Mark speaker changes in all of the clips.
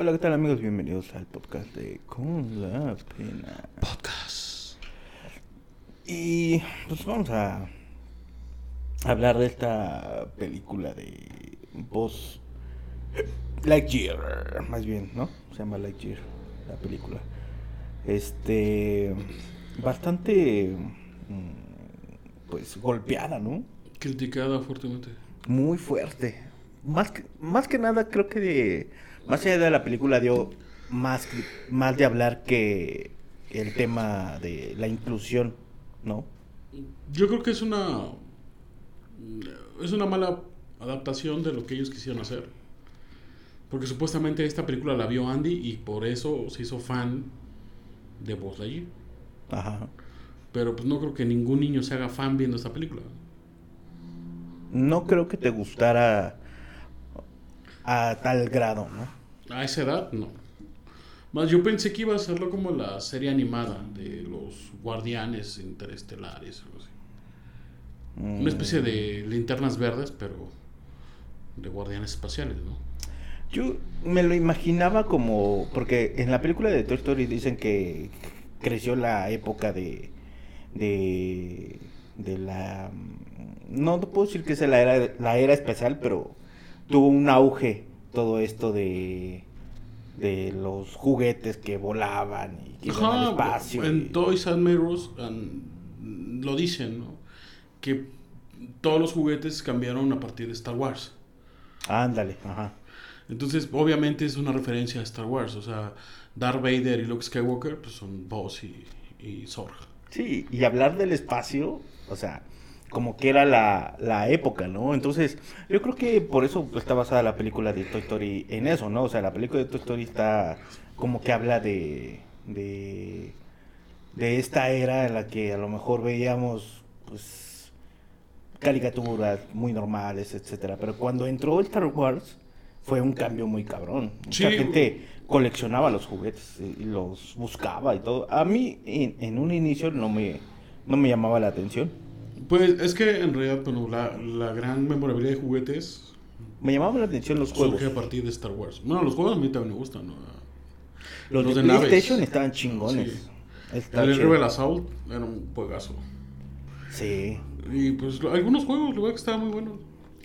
Speaker 1: Hola, ¿qué tal amigos? Bienvenidos al podcast de Con la Pena.
Speaker 2: Podcast.
Speaker 1: Y pues vamos a hablar de esta película de Buzz Lightyear, más bien, ¿no? Se llama Lightyear, la película. Este, bastante, mm, pues, golpeada, ¿no?
Speaker 2: Criticada fuertemente.
Speaker 1: Muy fuerte. Más que, más que nada, creo que de, más allá de la película dio más, más de hablar que el tema de la inclusión, ¿no?
Speaker 2: Yo creo que es una es una mala adaptación de lo que ellos quisieron hacer. Porque supuestamente esta película la vio Andy y por eso se hizo fan de Buzz Lightyear.
Speaker 1: Ajá.
Speaker 2: Pero pues no creo que ningún niño se haga fan viendo esta película.
Speaker 1: No creo que te gustara a tal grado, ¿no?
Speaker 2: A esa edad, no. Más yo pensé que iba a hacerlo como la serie animada de los guardianes interestelares. algo así.
Speaker 1: Mm.
Speaker 2: Una especie de linternas verdes, pero de guardianes espaciales, ¿no?
Speaker 1: Yo me lo imaginaba como, porque en la película de Toy Story dicen que creció la época de, de, de la, no, no puedo decir que sea la era, la era especial, pero tuvo un auge todo esto de, de los juguetes que volaban y que iban al
Speaker 2: Ajá,
Speaker 1: espacio. y-
Speaker 2: En Toys and Mirrors um, lo dicen, ¿no? Que todos los juguetes cambiaron a partir de Star Wars.
Speaker 1: Ándale, ajá.
Speaker 2: Entonces, obviamente es una referencia a Star Wars. O sea, Darth Vader y Luke Skywalker pues, son Buzz y, y Zorg.
Speaker 1: Sí, y hablar del espacio, o sea, como que era la, la época, ¿no? Entonces, yo creo que por eso está basada la película de Toy Story en eso, ¿no? O sea, la película de Toy Story está como que habla de, de, de esta era en la que a lo mejor veíamos, pues, caricaturas muy normales, etcétera. Pero cuando entró Star Wars, fue un cambio muy cabrón. Mucha
Speaker 2: Sí.
Speaker 1: gente coleccionaba los juguetes y los buscaba y todo. A mí en, en un inicio no me, no me llamaba la atención.
Speaker 2: Pues es que en realidad, bueno, la, la gran memorabilidad de juguetes
Speaker 1: Me llamaban la atención los juegos.
Speaker 2: surge a partir de Star Wars. Bueno, los juegos a mí también me gustan, ¿no?
Speaker 1: Los,
Speaker 2: los
Speaker 1: de,
Speaker 2: de naves.
Speaker 1: PlayStation estaban chingones.
Speaker 2: Sí.
Speaker 1: Está
Speaker 2: El. Rebel Assault era un juegazo.
Speaker 1: Sí.
Speaker 2: Y pues algunos juegos, la verdad que estaban muy buenos.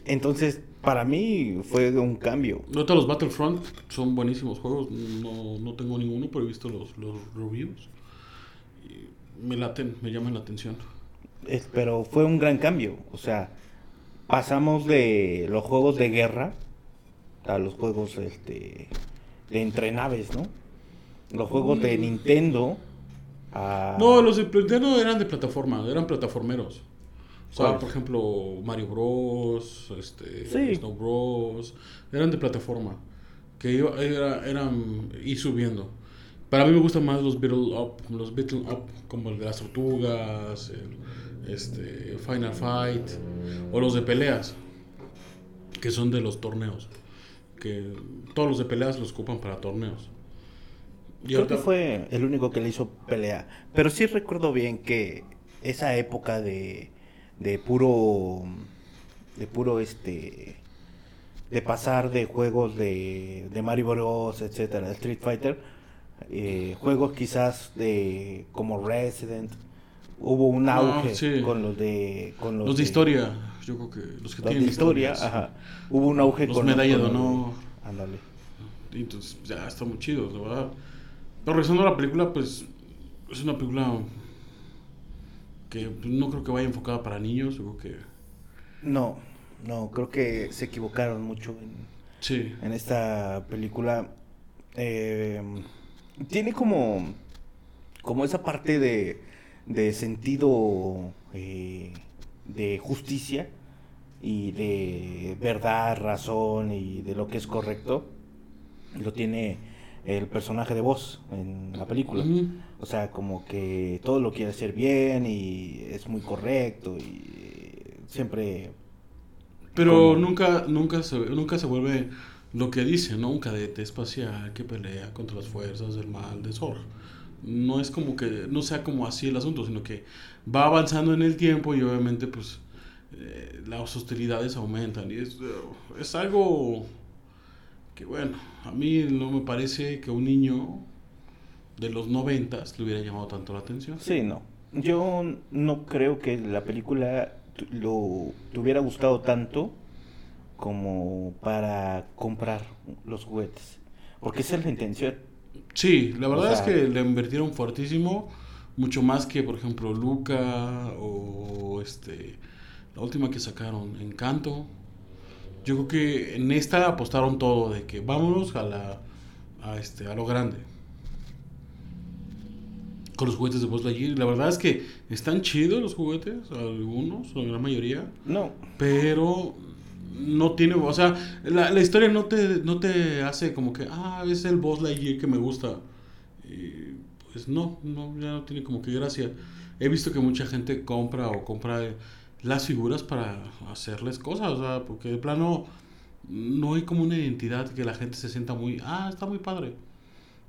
Speaker 1: Entonces, para mí fue un cambio.
Speaker 2: Ahorita los Battlefront son buenísimos juegos. No, no tengo ninguno, pero he visto los, los reviews. Y me laten, me llaman la atención.
Speaker 1: Es- pero fue un gran cambio. O sea, pasamos de los juegos de guerra a los juegos este, de entre naves, ¿no? Los juegos de Nintendo a...
Speaker 2: No, los de Nintendo eran de plataforma, eran plataformeros. O sea, por ejemplo, Mario Bros, este,
Speaker 1: Sí.
Speaker 2: Snow Bros, eran de plataforma. Que iba, era, eran ir subiendo. Para mí me gustan más los Beatle Up, los Beatle Up, como el de las tortugas, el, este, Final Fight, o los de peleas, que son de los torneos. Que todos los de peleas los ocupan para torneos. Y
Speaker 1: Creo que fue el único que le hizo pelea. Pero sí recuerdo bien que esa época de, de puro. de puro este. de pasar de juegos de, de Mario Bros, etcétera, Street Fighter, eh, juegos quizás de. como Resident. Hubo un
Speaker 2: Ah,
Speaker 1: auge
Speaker 2: sí.
Speaker 1: con los de. con los,
Speaker 2: Los de historia, yo creo que los que
Speaker 1: Los de
Speaker 2: tienen
Speaker 1: historia,
Speaker 2: historias.
Speaker 1: ajá. Hubo un auge
Speaker 2: Los
Speaker 1: con
Speaker 2: medalla de honor.
Speaker 1: Ándale.
Speaker 2: Y entonces ya está muy chido, la verdad. Pero regresando a la película, pues es una película que no creo que vaya enfocada para niños, yo creo que
Speaker 1: No, no, creo que se equivocaron mucho en,
Speaker 2: sí.
Speaker 1: en esta película. Eh, tiene como, como esa parte de, de sentido eh, de justicia y de verdad, razón y de lo que es correcto. Lo tiene el personaje de voz en la película. O sea, como que todo lo quiere hacer bien y es muy correcto y siempre...
Speaker 2: Pero
Speaker 1: Como-
Speaker 2: nunca nunca se nunca se vuelve lo que dice, ¿no? Un cadete espacial que pelea contra las fuerzas del mal de Zor. No es como que no sea como así el asunto, sino que va avanzando en el tiempo y obviamente pues eh, las hostilidades aumentan y es, es algo que bueno, a mí no me parece que un niño de los noventas le hubiera llamado tanto la atención.
Speaker 1: Sí, no. Yo no creo que la película lo te hubiera gustado tanto como para comprar los juguetes. Porque esa es la intención.
Speaker 2: Sí, la verdad
Speaker 1: O sea-
Speaker 2: es que le invirtieron fuertísimo, mucho más que, por ejemplo, Luca o este la última que sacaron, Encanto. Yo creo que en esta apostaron todo de que vámonos a la a este a lo grande. Con los juguetes de Buzz Lightyear, la verdad es que están chidos los juguetes, algunos, la gran mayoría,
Speaker 1: No,
Speaker 2: pero no tiene, o sea, la, la historia no te, no te hace como que, ah, es el Buzz Lightyear que me gusta. Y, pues no, no, ya no tiene como que gracia. He visto que mucha gente compra o compra las figuras para hacerles cosas, o sea, porque de plano no hay como una identidad que la gente se sienta muy, ah, está muy padre.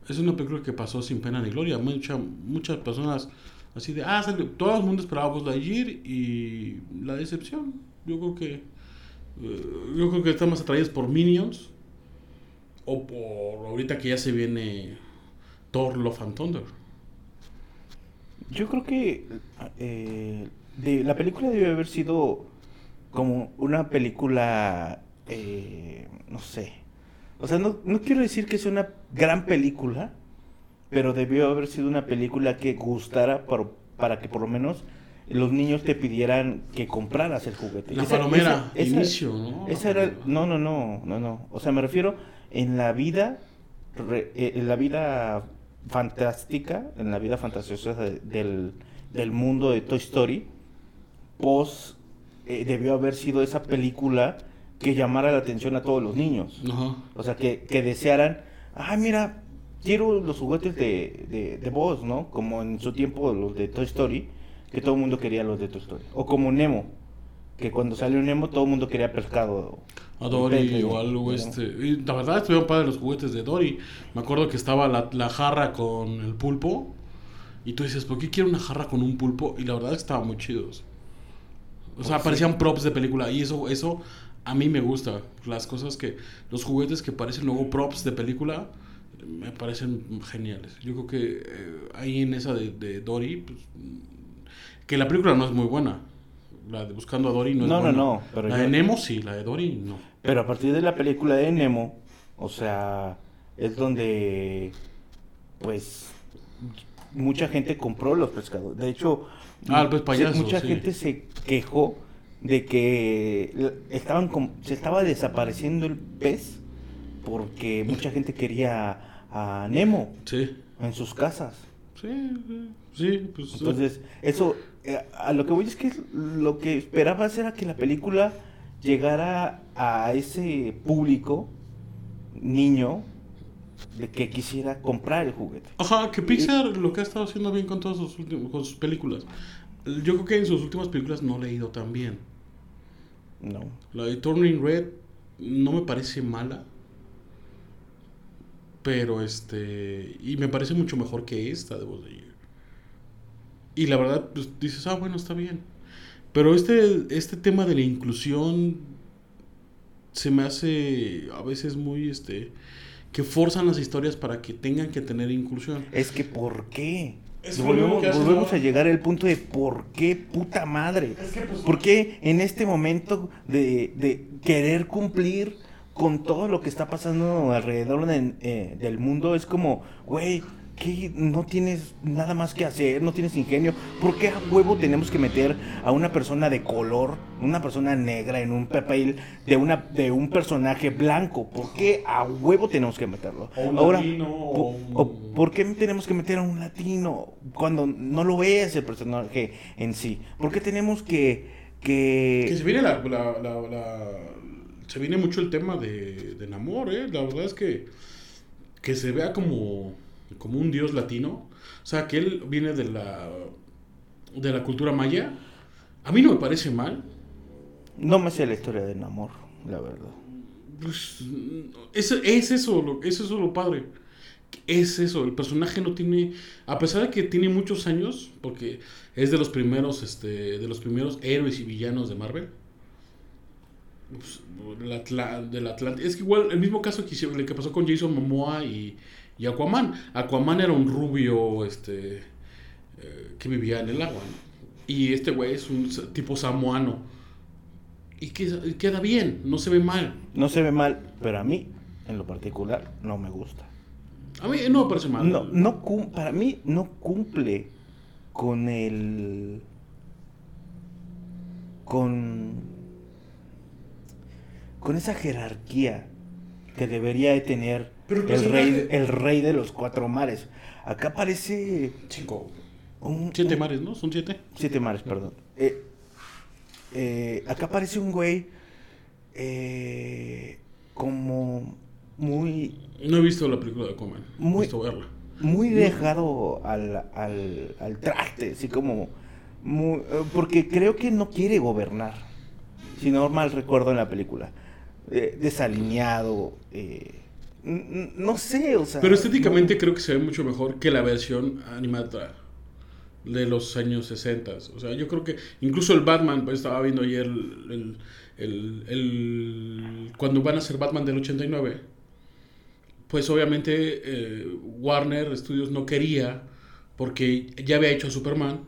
Speaker 2: Es una película que pasó sin pena ni gloria. Mucha, muchas personas así de, ah, todo el mundo esperaba Buzz Lightyear y la decepción. Yo creo que eh, yo creo que están más atraídos por Minions o por ahorita que ya se viene Thor Love and Thunder.
Speaker 1: yo creo que eh, de, la película debe haber sido como una película, eh, no sé. O sea, no, no quiero decir que sea una gran película, pero debió haber sido una película que gustara por- para que por lo menos los niños te pidieran que compraras el juguete.
Speaker 2: La
Speaker 1: Esa-
Speaker 2: palomera,
Speaker 1: esa- esa-
Speaker 2: inicio, ¿no?
Speaker 1: Esa era, no, no, no, no, no. O sea, me refiero en la vida, re- eh, en la vida fantástica, en la vida fantasiosa de- del, del mundo de Toy Story, Post eh, debió haber sido esa película que llamara la atención a todos los niños.
Speaker 2: Ajá.
Speaker 1: O sea, que, que desearan, ay, mira, quiero los juguetes de, de, de Buzz, ¿no? Como en su tiempo los de Toy Story, que todo el mundo quería los de Toy Story. O como Nemo, que cuando salió Nemo todo el mundo quería pescado.
Speaker 2: A Dory o algo este. Y la verdad estuvieron padres los juguetes de Dory. Me acuerdo que estaba la, la jarra con el pulpo. Y tú dices, ¿por qué quiero una jarra con un pulpo? Y la verdad es que estaban muy chidos. O sea,
Speaker 1: sí.
Speaker 2: parecían props de película. Y eso, eso a mí me gusta. Las cosas que. Los juguetes que parecen luego props de película. Me parecen geniales. Yo creo que eh, ahí en esa de, de Dory. pues, que la película no es muy buena. La de Buscando a Dory no es
Speaker 1: No, no,
Speaker 2: buena.
Speaker 1: no, pero
Speaker 2: la
Speaker 1: yo-
Speaker 2: de Nemo sí, la de Dory no.
Speaker 1: Pero a partir de la película de Nemo, o sea, es donde, pues, mucha gente compró los pescados. De hecho,
Speaker 2: Ah, pez payaso,
Speaker 1: mucha
Speaker 2: sí.
Speaker 1: gente se quejó de que estaban se estaba desapareciendo el pez porque mucha gente quería a Nemo
Speaker 2: Sí.
Speaker 1: en sus casas.
Speaker 2: Sí, sí, sí, pues.
Speaker 1: Entonces, eso, a lo que voy es que lo que esperabas era que la película llegara a ese público, niño, de que quisiera comprar el juguete.
Speaker 2: Ajá, que Pixar lo que ha estado haciendo bien con todas sus, con sus películas. Yo creo que en sus últimas películas no le ha ido tan bien.
Speaker 1: No.
Speaker 2: La de Turning Red no me parece mala. Pero este. Y me parece mucho mejor que esta de Buzz Lightyear. Y la verdad, pues dices, ah, bueno, está bien. Pero este, este tema de la inclusión se me hace a veces muy este. que forzan las historias para que tengan que tener inclusión.
Speaker 1: Es que ¿por qué?
Speaker 2: Es
Speaker 1: volvemos
Speaker 2: que
Speaker 1: a llegar al punto de ¿por qué puta madre?
Speaker 2: Es que, pues,
Speaker 1: ¿Por qué en este momento de, de querer cumplir con todo lo que está pasando alrededor de- eh, del mundo es como, güey, que no tienes nada más que hacer, no tienes ingenio? ¿Por qué a huevo tenemos que meter a una persona de color, una persona negra en un papel de una de un personaje blanco? ¿Por qué a huevo tenemos que meterlo?
Speaker 2: O un
Speaker 1: Ahora,
Speaker 2: latino,
Speaker 1: po-
Speaker 2: o un-
Speaker 1: o ¿Por qué tenemos que meter a un latino cuando no lo es el personaje en sí? ¿Por qué tenemos que... que...
Speaker 2: Que se viene la, la- la- la- se viene mucho el tema de, de Namor, ¿eh? La verdad es que que se vea como, como un dios latino. O sea, que él viene de la de la cultura maya. A mí no me parece mal.
Speaker 1: No me sé la historia de Namor, la verdad.
Speaker 2: Pues, es, es eso, lo, es eso lo padre. Es eso, el personaje no tiene, a pesar de que tiene muchos años, porque es de los primeros, este, de los primeros héroes y villanos de Marvel. pues, la. Es que igual, el mismo caso que, hicieron- que pasó con Jason Momoa y, y Aquaman. Aquaman era un rubio este eh, que vivía en el agua, ¿no? Y este güey es un tipo samoano. Y queda, y queda bien, no se ve mal.
Speaker 1: No se ve mal, pero a mí, en lo particular, no me gusta.
Speaker 2: A mí no me parece mal.
Speaker 1: No, no cum- para mí no cumple con el con con esa jerarquía que debería de tener
Speaker 2: Pero el
Speaker 1: el rey el rey de los cuatro mares. Acá parece
Speaker 2: Cinco.
Speaker 1: un,
Speaker 2: Siete
Speaker 1: un-
Speaker 2: mares, ¿no? Son siete.
Speaker 1: siete mares, perdón. Eh, eh, acá parece un güey eh, como muy
Speaker 2: No he visto la película de Aquaman.
Speaker 1: Muy-
Speaker 2: He visto verla.
Speaker 1: muy dejado al, al, al traste, así como... muy- eh, porque creo que no quiere gobernar, si no mal recuerdo en la película. Eh, desalineado, eh, no sé, o sea...
Speaker 2: Pero estéticamente creo que se ve mucho mejor que la versión animada de los años 60. O sea, yo creo que incluso el Batman, pues estaba viendo ayer el, el- el- cuando van a ser Batman del 89, pues obviamente eh, Warner Studios no quería, porque ya había hecho Superman,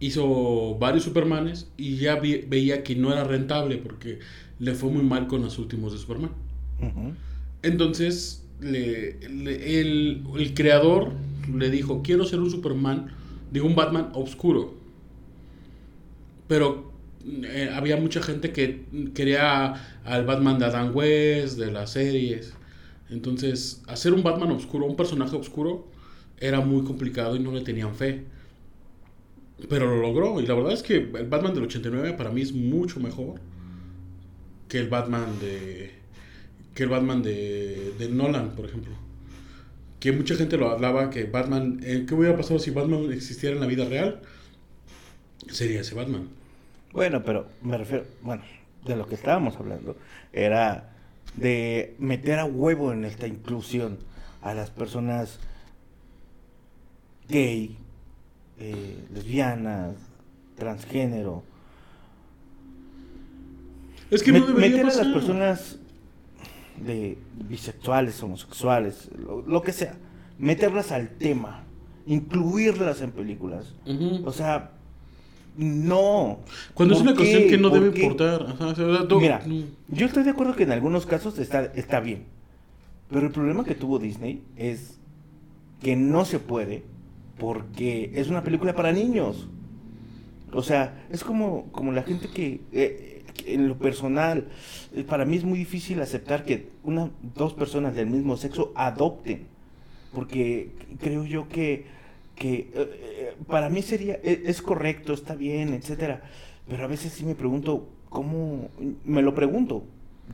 Speaker 2: hizo varios Supermanes y ya vi- veía que no era rentable porque le fue muy mal con los últimos de Superman. Entonces, le- le- el, el creador le dijo, quiero ser un Superman, digo, un Batman oscuro. Pero eh, había mucha gente que quería al Batman de Adam West, de las series. Entonces, hacer un Batman oscuro, un personaje oscuro, era muy complicado y no le tenían fe. Pero lo logró. Y la verdad es que el Batman del 89 para mí es mucho mejor que el Batman de que el Batman de, de Nolan, por ejemplo. Que mucha gente lo hablaba que Batman, eh, ¿qué hubiera pasado si Batman existiera en la vida real? Sería ese Batman.
Speaker 1: Bueno, pero me refiero, bueno, de lo que estábamos hablando, era de meter a huevo en esta inclusión a las personas gay, eh, lesbianas, transgénero.
Speaker 2: Es que no debería
Speaker 1: meter
Speaker 2: pasar.
Speaker 1: a las personas de bisexuales, homosexuales, lo, lo que sea, meterlas al tema, incluirlas en películas. O sea, no.
Speaker 2: Cuando es
Speaker 1: ¿Por
Speaker 2: una cuestión que no
Speaker 1: ¿Por
Speaker 2: debe
Speaker 1: qué?
Speaker 2: importar. Ajá, o sea, tú-
Speaker 1: Mira, yo estoy de acuerdo que en algunos casos está, está bien. Pero el problema que tuvo Disney es que no se puede porque es una película para niños. O sea, es como, como la gente que, eh, en lo personal, eh, para mí es muy difícil aceptar que una, dos personas del mismo sexo adopten. Porque creo yo que, que eh, para mí sería, e- es correcto, está bien, etcétera. Pero a veces sí me pregunto, ¿cómo? Me lo pregunto.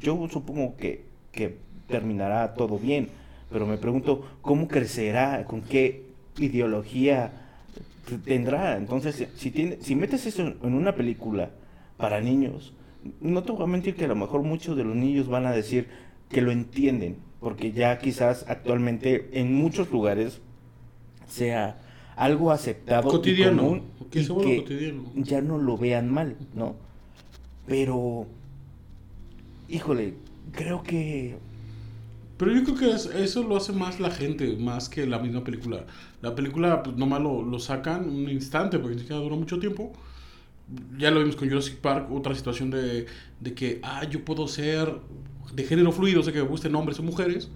Speaker 1: Yo supongo que, que terminará todo bien, pero me pregunto, ¿cómo crecerá? ¿Con qué ideología t- tendrá? Entonces, si- tiene, si metes eso en una película para niños, no te voy a mentir que a lo mejor muchos de los niños van a decir que lo entienden, porque ya quizás actualmente en muchos lugares sea algo aceptado y
Speaker 2: Cotidiano,
Speaker 1: común
Speaker 2: que
Speaker 1: y que
Speaker 2: cotidiano.
Speaker 1: ya no lo vean mal, ¿no? Pero, híjole, creo que
Speaker 2: Pero yo creo que es- eso lo hace más la gente, más que la misma película. La película, pues nomás lo, lo sacan un instante, porque ni siquiera dura mucho tiempo. Ya lo vimos con Jurassic Park, otra situación de, de que, ah, yo puedo ser de género fluido, o sea, que me gusten hombres o mujeres.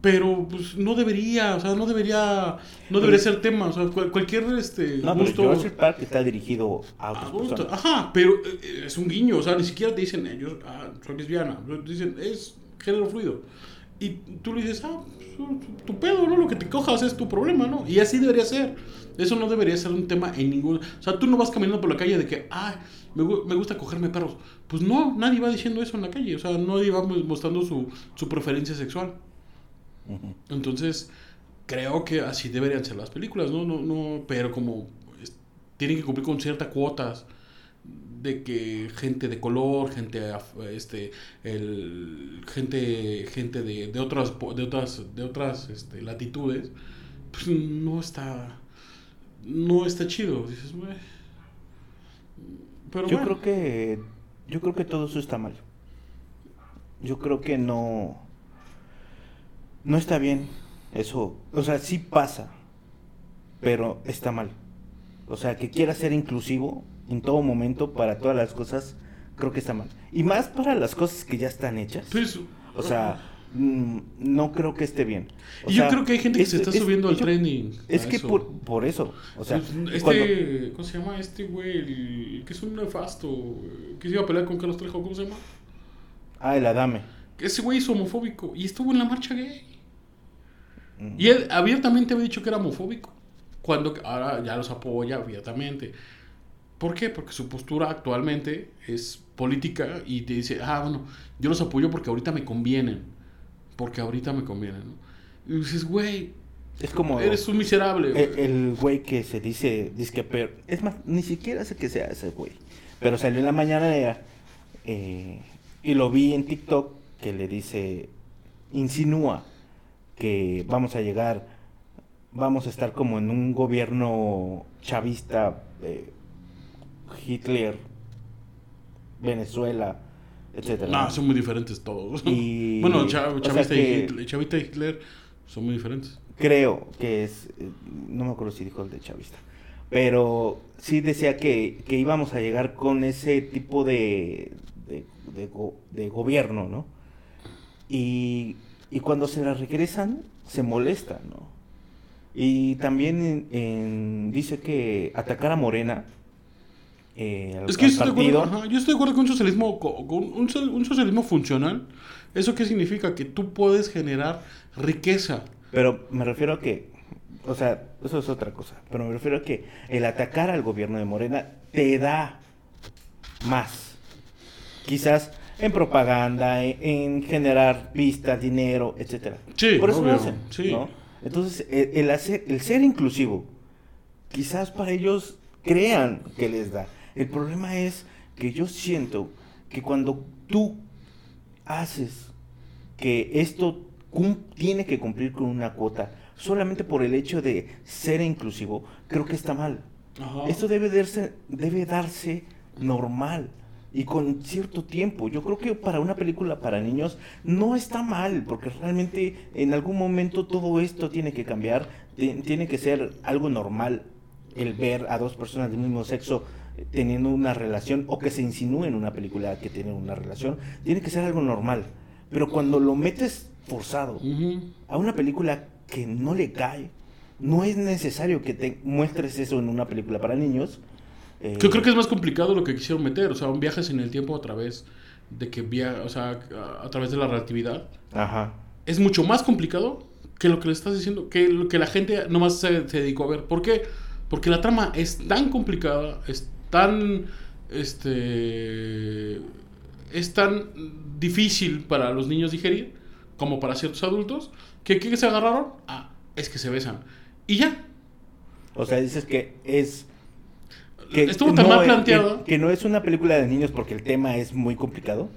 Speaker 2: Pero, pues, no debería, o sea, no debería, no debería ser tema, o sea, cual- cualquier, este,
Speaker 1: no, pero
Speaker 2: gusto...
Speaker 1: Jurassic Park está dirigido a otras.
Speaker 2: Ajá, pero eh, es un guiño, o sea, ni siquiera te dicen ellos, ah, soy lesbiana, dicen, es género fluido. Y tú le dices, ah, pues, tu pedo, ¿no? Lo que te cojas es tu problema, ¿no? Y así debería ser. Eso no debería ser un tema en ningún... O sea, tú no vas caminando por la calle de que, ah, me, me gusta cogerme perros. Pues no, nadie va diciendo eso en la calle. O sea, nadie va mostrando su, su preferencia sexual. Entonces, creo que así deberían ser las películas, ¿no? no, no pero como tienen que cumplir con ciertas cuotas de que gente de color, gente este el gente gente de, de otras de otras de otras este, latitudes, pues no está no está chido, dices. Pero
Speaker 1: Yo
Speaker 2: bueno.
Speaker 1: creo que yo creo que todo eso está mal. Yo creo que no, no está bien eso. O sea, sí pasa, pero está mal. O sea, que quiera ser inclusivo en todo momento para todas las cosas, creo que está mal. Y más para las cosas que ya están hechas.
Speaker 2: Pues,
Speaker 1: O sea, mm, no creo que esté bien. O
Speaker 2: y yo creo que hay gente que
Speaker 1: es-
Speaker 2: se está
Speaker 1: es-
Speaker 2: subiendo al
Speaker 1: yo-
Speaker 2: trending.
Speaker 1: Es que
Speaker 2: eso.
Speaker 1: por, por eso, o sea,
Speaker 2: Pues,
Speaker 1: cuando-
Speaker 2: este, ¿cómo se llama? Este güey, el que es un nefasto, que se iba a pelear con Carlos Trejo, ¿cómo se llama?
Speaker 1: ah, el Adame.
Speaker 2: Ese güey es homofóbico y estuvo en la marcha gay.
Speaker 1: Mm.
Speaker 2: Y él abiertamente había dicho que era homofóbico. Cuando ahora ya los apoya abiertamente. ¿Por qué? Porque su postura actualmente es política y te dice, ah, bueno, yo los apoyo porque ahorita me convienen. Porque ahorita me convienen, ¿no? Y dices, güey,
Speaker 1: Es como
Speaker 2: eres un miserable. güey".
Speaker 1: el güey que se dice, dice pero es más, ni siquiera sé que sea ese güey, pero salió en la mañana eh, y lo vi en TikTok que le dice, insinúa que vamos a llegar, vamos a estar como en un gobierno chavista, eh, Hitler, Venezuela, etcétera.
Speaker 2: No, son muy diferentes todos.
Speaker 1: Y-
Speaker 2: bueno,
Speaker 1: o
Speaker 2: Cha-
Speaker 1: sea
Speaker 2: Chavista,
Speaker 1: que-
Speaker 2: y Hitler, Chavista y Hitler son muy diferentes.
Speaker 1: creo que es, eh, no me acuerdo si dijo el de Chavista, pero sí decía que, que íbamos a llegar con ese tipo de, de, de go- de gobierno, ¿no? Y, y cuando se la regresan, se molestan, ¿no? Y también en- en- dice que atacar a Morena, eh, al,
Speaker 2: Es que
Speaker 1: al
Speaker 2: yo estoy, de
Speaker 1: partido,
Speaker 2: acuerdo, ajá, yo estoy de acuerdo con un socialismo, co- con un, so- un socialismo funcional. ¿Eso qué significa? Que tú puedes generar riqueza.
Speaker 1: Pero me refiero a que, o sea, eso es otra cosa, pero me refiero a que el atacar al gobierno de Morena te da más. Quizás en propaganda, en, en generar pistas, dinero, etcétera.
Speaker 2: Sí,
Speaker 1: Por eso lo hacen,
Speaker 2: sí.
Speaker 1: ¿no? Entonces, el, el hacer, el ser inclusivo, quizás para ellos crean que les da. El problema es que yo siento que cuando tú haces que esto tiene que cumplir con una cuota solamente por el hecho de ser inclusivo, creo que está mal.
Speaker 2: Ajá.
Speaker 1: Esto debe darse, debe darse normal y con cierto tiempo. Yo creo que para una película para niños no está mal, porque realmente en algún momento todo esto tiene que cambiar, ti- tiene que ser algo normal el ver a dos personas del mismo sexo teniendo una relación o que se insinúe en una película que tienen una relación, tiene que ser algo normal. Pero cuando lo metes forzado a una película que no le cae, no es necesario que te muestres eso en una película para niños. eh,
Speaker 2: Yo creo que es más complicado lo que quisieron meter. O sea, un viajes en el tiempo a través de que via o sea, a través de la relatividad.
Speaker 1: Ajá.
Speaker 2: Es mucho más complicado que lo que le estás diciendo, que lo que la gente nomás se, se dedicó a ver. ¿Por qué? Porque la trama es tan complicada, es tan este es tan difícil para los niños digerir como para ciertos adultos que ¿qué se agarraron? Ah, es que se besan. Y ya.
Speaker 1: O sea, dices que es...
Speaker 2: Estuvo tan mal
Speaker 1: es-
Speaker 2: planteado.
Speaker 1: Que, que no es una película de niños porque el tema es muy complicado.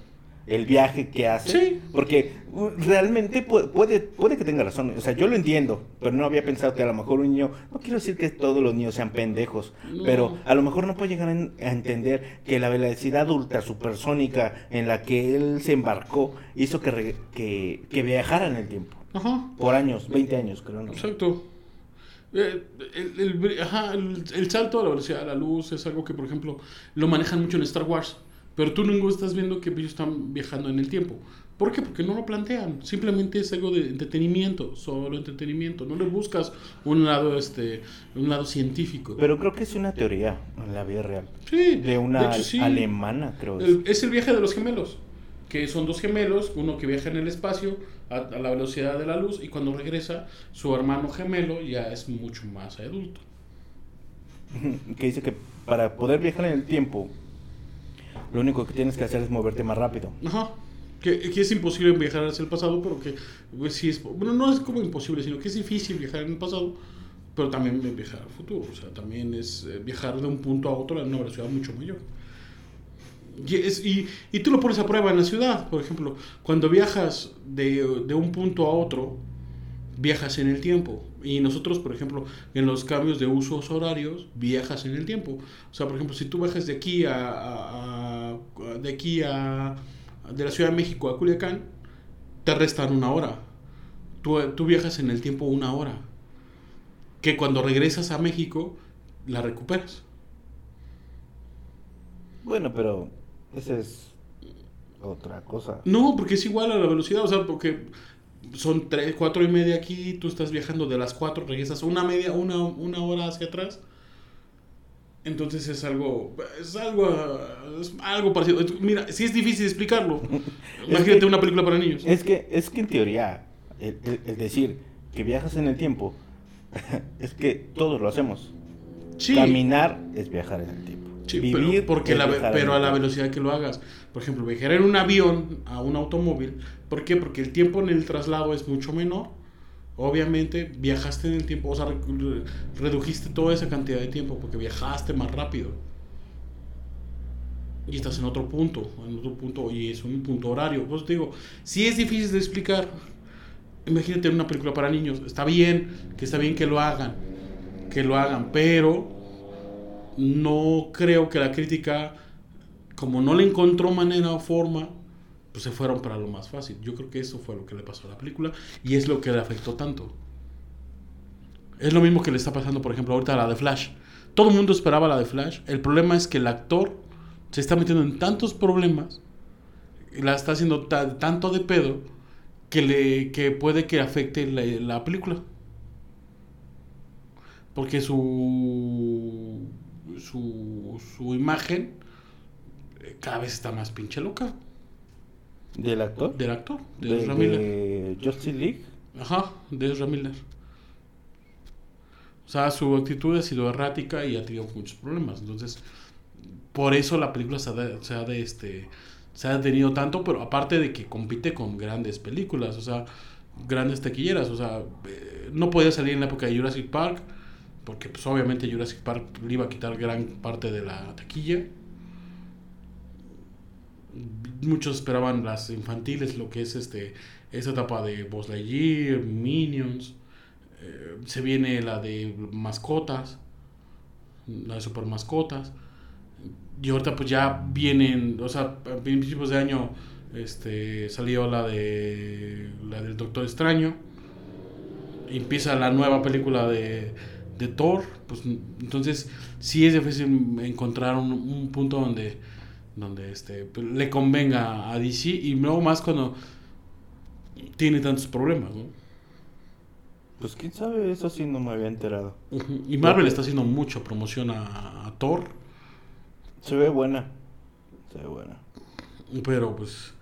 Speaker 1: El viaje que hace.
Speaker 2: Sí.
Speaker 1: Porque uh, realmente pu- puede, puede que tenga razón. O sea, yo lo entiendo, pero no había pensado que a lo mejor un niño, no quiero decir que todos los niños sean pendejos,
Speaker 2: No.
Speaker 1: pero a lo mejor no puede llegar a, en- a entender que la velocidad ultra supersónica en la que él se embarcó hizo que, re- que, que viajara en el tiempo.
Speaker 2: Ajá.
Speaker 1: Por años, 20 años, creo. ¿no?
Speaker 2: Exacto. Eh, El, el bri- ajá, el- el salto a la velocidad de la luz es algo que, por ejemplo, lo manejan mucho en Star Wars. Pero tú nunca estás viendo que ellos están viajando en el tiempo. ¿Por qué? Porque no lo plantean. Simplemente es algo de entretenimiento, solo entretenimiento. No le buscas un lado, este, un lado científico.
Speaker 1: Pero creo que es una teoría en la vida real.
Speaker 2: sí,
Speaker 1: De una
Speaker 2: hecho, sí.
Speaker 1: alemana, creo. es.
Speaker 2: El- es el viaje de los gemelos, que son dos gemelos, uno que viaja en el espacio a, a la velocidad de la luz y cuando regresa su hermano gemelo ya es mucho más adulto.
Speaker 1: que dice que para poder viajar en el tiempo, lo único que tienes que hacer es moverte más rápido.
Speaker 2: Ajá. Que, que es imposible viajar hacia el pasado, pero que pues, sí es... Bueno, no es como imposible, sino que es difícil viajar en el pasado, pero también viajar al futuro. O sea, también es eh, viajar de un punto a otro a una velocidad mucho mayor. Y, es- y, y tú lo pones a prueba en la ciudad, por ejemplo, cuando viajas de, de un punto a otro, viajas en el tiempo. Y nosotros, por ejemplo, en los cambios de usos horarios, viajas en el tiempo. O sea, por ejemplo, si tú viajas de aquí a, a- a- de aquí a, de la Ciudad de México a Culiacán, te restan una hora. Tú, tú viajas en el tiempo una hora. Que cuando regresas a México, la recuperas.
Speaker 1: Bueno, pero esa es otra cosa.
Speaker 2: No, porque es igual a la velocidad, o sea, porque son tres, cuatro y media aquí, tú estás viajando de las cuatro, regresas una media, una, una hora hacia atrás. Entonces es algo, es algo, es algo parecido. Mira, sí es difícil explicarlo. Imagínate
Speaker 1: que-
Speaker 2: una película para niños.
Speaker 1: Es que, es que en teoría, el, el- el decir que viajas en el tiempo, es que todos lo hacemos.
Speaker 2: Sí,
Speaker 1: Caminar es viajar en el tiempo.
Speaker 2: sí,
Speaker 1: Vivir
Speaker 2: pero, porque la, pero a la velocidad que lo hagas. Por ejemplo, viajar en un avión a un automóvil. ¿Por qué? Porque el tiempo en el traslado es mucho menor. Obviamente viajaste en el tiempo, o sea, re- redujiste toda esa cantidad de tiempo porque viajaste más rápido. Y estás en otro punto, en otro punto, y es un punto horario. Pues te digo, sí es difícil de explicar. Imagínate una película para niños. Está bien, que está bien que lo hagan, que lo hagan, pero no creo que la crítica, como no le encontró manera o forma, pues se fueron para lo más fácil. Yo creo que eso fue lo que le pasó a la película y es lo que le afectó tanto. Es lo mismo que le está pasando, por ejemplo, ahorita a la de Flash. Todo el mundo esperaba la de Flash. El problema es que el actor se está metiendo en tantos problemas, la está haciendo ta- tanto de pedo, que, le, que puede que afecte la, la película. Porque su, su, su imagen eh, cada vez está más pinche loca
Speaker 1: ¿Del actor?
Speaker 2: del actor, de,
Speaker 1: de,
Speaker 2: Ezra Miller.
Speaker 1: de Justice League.
Speaker 2: Ajá, de Ezra Miller. O sea, su actitud ha sido errática y ha tenido muchos problemas. Entonces, por eso la película se ha, de- se ha de, este se ha detenido tanto, pero aparte de que compite con grandes películas, o sea, grandes taquilleras, o sea, eh, no podía salir en la época de Jurassic Park, porque pues obviamente Jurassic Park le iba a quitar gran parte de la taquilla. Muchos esperaban las infantiles, lo que es este esa etapa de Buzz Lightyear, Minions, eh, se viene la de mascotas, la de super mascotas. Y ahorita pues ya vienen, o sea, a principios de año este, salió la de la del Doctor Extraño. Empieza la nueva película de, de Thor. Pues entonces sí es difícil encontrar un punto donde, donde este, pues, le convenga a DC. Y luego más cuando tiene tantos problemas, ¿no?
Speaker 1: Pues quién sabe, eso sí no me había enterado.
Speaker 2: Y Marvel está haciendo mucha promoción a, a Thor.
Speaker 1: Se ve buena. Se ve buena.
Speaker 2: Pero pues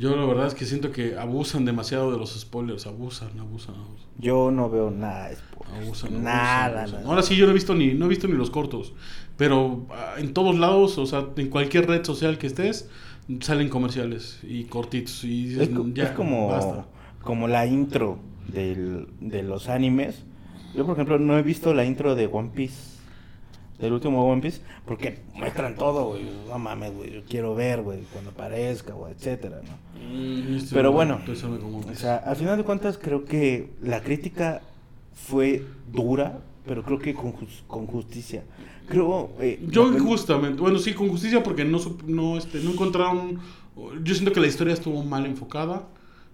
Speaker 2: yo la verdad es que siento que abusan demasiado de los spoilers, abusan, abusan, abusan.
Speaker 1: Yo no veo nada de spoilers.
Speaker 2: abusan, abusan,
Speaker 1: nada,
Speaker 2: abusan.
Speaker 1: nada.
Speaker 2: Ahora sí yo no he visto ni no he visto ni los cortos, pero ah, en todos lados, o sea, en cualquier red social que estés salen comerciales y cortitos y dices,
Speaker 1: Es,
Speaker 2: ya,
Speaker 1: es como,
Speaker 2: basta.
Speaker 1: como la intro del, de los animes. Yo, por ejemplo, no he visto la intro de One Piece. Del último One Piece. Porque muestran todo, güey. No mames, güey. Yo quiero ver, güey. Cuando aparezca, güey, etcétera, ¿no?
Speaker 2: Mm, este,
Speaker 1: Pero bueno, O sea, al final de cuentas, creo que la crítica fue dura, pero creo que con, con justicia. Creo. eh,
Speaker 2: Yo injustamente, bueno, sí, con justicia porque no, no, este, no encontraron, yo siento que la historia estuvo mal enfocada.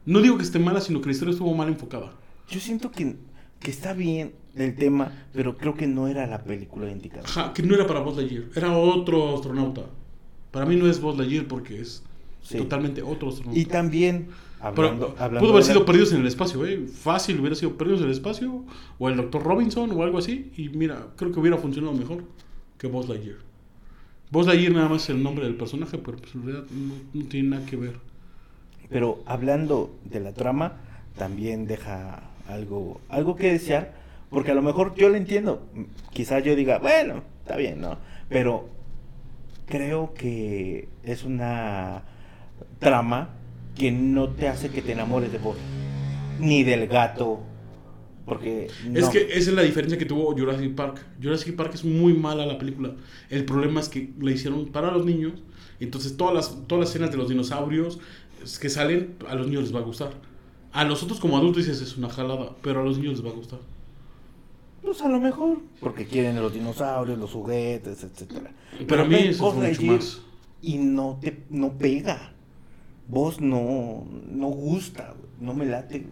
Speaker 2: No digo que esté mala, sino que la historia estuvo mal enfocada.
Speaker 1: Yo siento que, que está bien el tema, pero creo que no era la película indicada.
Speaker 2: Ajá, que no era para Buzz Lightyear, era otro astronauta. Para mí no es Buzz Lightyear porque es
Speaker 1: Sí.
Speaker 2: totalmente otro astronauta.
Speaker 1: Y también,
Speaker 2: Pero
Speaker 1: hablando, hablando
Speaker 2: pudo haber
Speaker 1: de la-
Speaker 2: sido Perdidos en el Espacio, ¿eh? Fácil, hubiera sido Perdidos en el Espacio, o el Dr. Robinson, o algo así. Y mira, creo que hubiera funcionado mejor que Buzz Lightyear. Buzz Lightyear nada más es el nombre del personaje, pero pues, en realidad no, no tiene nada que ver.
Speaker 1: Pero hablando de la trama, también deja algo, algo que desear, porque a lo mejor yo lo entiendo. Quizás yo diga, bueno, está bien, ¿no? Pero creo que es una trama que no te hace que te enamores de vos, ni del gato, porque
Speaker 2: Es
Speaker 1: no.
Speaker 2: que esa es la diferencia que tuvo Jurassic Park. Jurassic Park es muy mala la película. El problema es que la hicieron para los niños. Entonces todas las, todas las escenas de los dinosaurios es que salen, a los niños les va a gustar. A nosotros como adultos dices es una jalada, pero a los niños les va a gustar.
Speaker 1: Pues a lo mejor, porque quieren los dinosaurios, los juguetes, etcétera.
Speaker 2: Para mí
Speaker 1: ven,
Speaker 2: eso fue mucho más.
Speaker 1: y no te no pega. Vos no, no gusta, no me late. güey.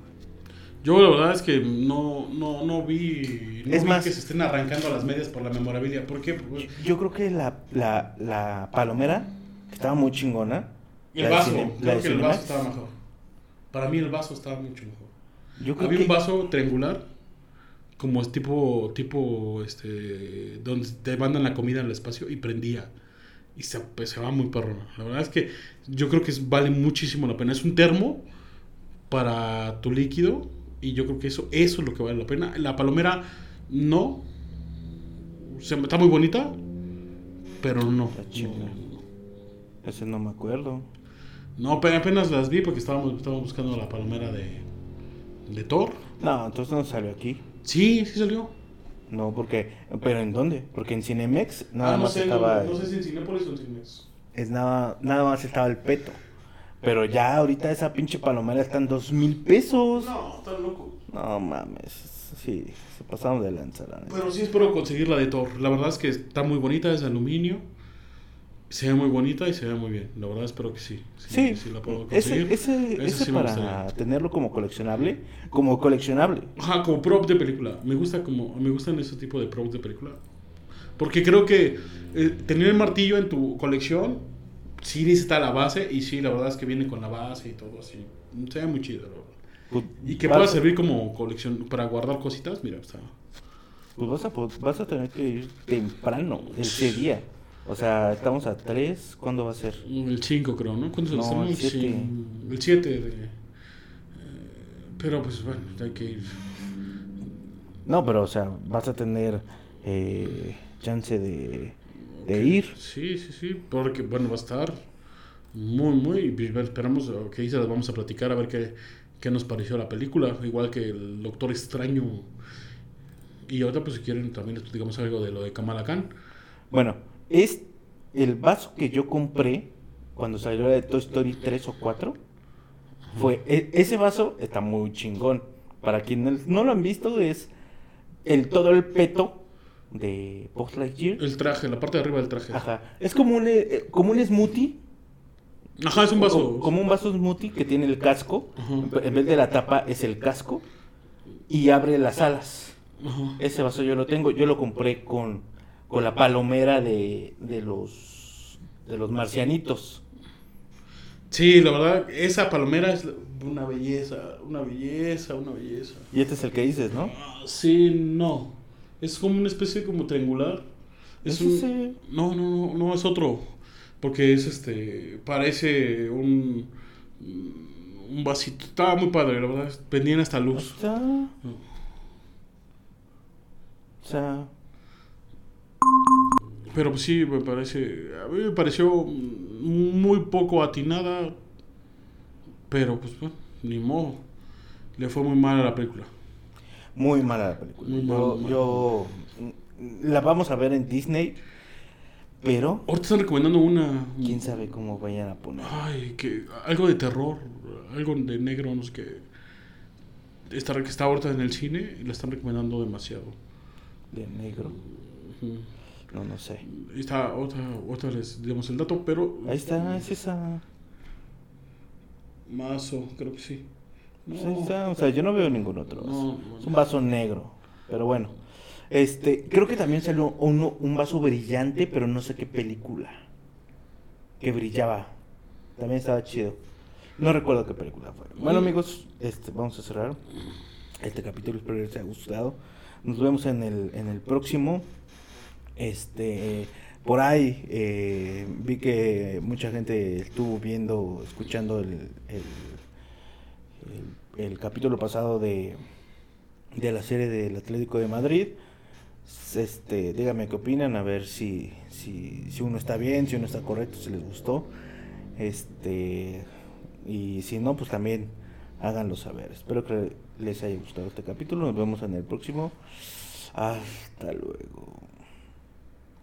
Speaker 2: Yo la verdad es que no, no, no vi, no
Speaker 1: Es
Speaker 2: vi
Speaker 1: más-
Speaker 2: que se estén arrancando las medias por la memorabilia. ¿Por qué? Pues,
Speaker 1: Yo creo que la, la, la palomera estaba muy chingona.
Speaker 2: el
Speaker 1: La de
Speaker 2: vaso,
Speaker 1: cine-
Speaker 2: creo que el vaso estaba mejor. Para mí el vaso estaba mucho mejor.
Speaker 1: Yo creo
Speaker 2: Había
Speaker 1: que
Speaker 2: un vaso triangular, como es tipo, tipo, este, donde te mandan la comida al espacio y prendía. Y se, pues, se va muy perrona. La verdad es que yo creo que es- vale muchísimo la pena. Es un termo para tu líquido y yo creo que eso, eso es lo que vale la pena. La palomera no. Se- está muy bonita, pero no.
Speaker 1: Está ese no me acuerdo.
Speaker 2: No, pero apenas las vi porque estábamos, estábamos buscando la palomera de, de Thor.
Speaker 1: No, entonces no salió aquí.
Speaker 2: Sí, sí salió.
Speaker 1: No, porque. ¿Pero en dónde? Porque en Cinemex nada
Speaker 2: ah, no
Speaker 1: más
Speaker 2: sé,
Speaker 1: estaba.
Speaker 2: no, no sé si en Cinépolis o en Cinemex.
Speaker 1: es nada, nada más estaba el peto. Pero ya ahorita esa pinche palomera está en dos mil pesos.
Speaker 2: No, está loco.
Speaker 1: No mames. Sí, se pasaron de lanza, la neta.
Speaker 2: Pero sí espero conseguir la de Thor. La verdad es que está muy bonita, es de aluminio. Se ve muy bonita y se ve muy bien. La verdad espero que sí.
Speaker 1: Sí,
Speaker 2: sí la puedo
Speaker 1: ese,
Speaker 2: conseguir.
Speaker 1: ese, ese
Speaker 2: sí
Speaker 1: para tenerlo como coleccionable, como coleccionable.
Speaker 2: Ajá, como prop de película. Me gusta como me gustan ese tipo de props de película. Porque creo que eh, tener el martillo en tu colección sí necesita la base y sí, la verdad es que viene con la base y todo así. Se ve muy chido.
Speaker 1: Pues,
Speaker 2: Y que
Speaker 1: vas-
Speaker 2: pueda servir como colección para guardar cositas, mira, está.
Speaker 1: Pues vas a, vas a tener que ir temprano, ese día. O sea, estamos a 3, ¿cuándo va a ser?
Speaker 2: El 5 creo, ¿no? ¿Cuándo
Speaker 1: No, el siete.
Speaker 2: cin- El 7 de... eh, pero pues bueno, hay que ir.
Speaker 1: No, pero o sea, vas a tener eh, chance de, de ir.
Speaker 2: Sí, sí, sí, porque bueno, va a estar muy, muy... Esperamos eh, que ahí se las vamos a platicar a ver qué, qué nos pareció la película, igual que el Doctor Extraño. Y ahorita pues si quieren también platicamos algo de lo de Kamala Khan.
Speaker 1: Bueno, es el vaso que yo compré cuando salió de Toy Story 3 o 4. Fue, e- ese vaso está muy chingón. Para quienes no lo han visto, es el todo el peto de Buzz Lightyear.
Speaker 2: El traje, la parte de arriba del traje.
Speaker 1: Ajá. Es como un, eh, como un smoothie.
Speaker 2: Ajá, es un vaso.
Speaker 1: Como, como un vaso smoothie que tiene el casco.
Speaker 2: Ajá.
Speaker 1: En vez de la tapa es el casco. Y abre las alas.
Speaker 2: Ajá.
Speaker 1: Ese vaso yo lo tengo. Yo lo compré con, con la palomera de, de los de los marcianitos.
Speaker 2: Sí, la verdad, esa palomera es una belleza, una belleza, una belleza.
Speaker 1: Y este es el que dices, ¿no?
Speaker 2: Ah, Sí, no. Es como una especie como triangular. Es un...
Speaker 1: ese.
Speaker 2: No, no, no, no, es otro. Porque es este. Parece un. Un vasito. Estaba muy padre, la verdad. Vendían hasta luz.
Speaker 1: está. O sea,
Speaker 2: Pero pues sí, me parece. A mí me pareció muy poco atinada. Pero pues bueno, ni modo. Le fue muy mal a la película.
Speaker 1: muy mala la película.
Speaker 2: Muy
Speaker 1: yo,
Speaker 2: mal, muy
Speaker 1: yo- la vamos a ver en Disney, pero
Speaker 2: Ahorita están recomendando una.
Speaker 1: quién sabe cómo vayan a poner.
Speaker 2: Ay, que algo de terror, algo de negro, no sé qué. Está, que está ahorita en el cine y la están recomendando demasiado.
Speaker 1: De negro.
Speaker 2: Ujú.
Speaker 1: No, no sé.
Speaker 2: Está otra, otra les el dato, pero
Speaker 1: Ahí está, es esa.
Speaker 2: Mazo, creo que sí. No,
Speaker 1: Pues ahí está. O sea, yo no veo ningún otro.
Speaker 2: No,
Speaker 1: Es un vaso negro. Pero bueno. Este, creo que también salió uno, un vaso brillante, pero no sé qué película. Que brillaba. También estaba chido. No recuerdo qué película fue. Bueno, amigos, este, vamos a cerrar este capítulo. Espero les haya gustado. Nos vemos en el, en el próximo. Este, por ahí eh, vi que mucha gente estuvo viendo, escuchando el, el, capítulo pasado de, de la serie del Atlético de Madrid. Este, díganme qué opinan, a ver si, si, si uno está bien, si uno está correcto, si les gustó. Este, y si no, pues también háganlo saber. Espero que les haya gustado este capítulo. Nos vemos en el próximo. Hasta luego.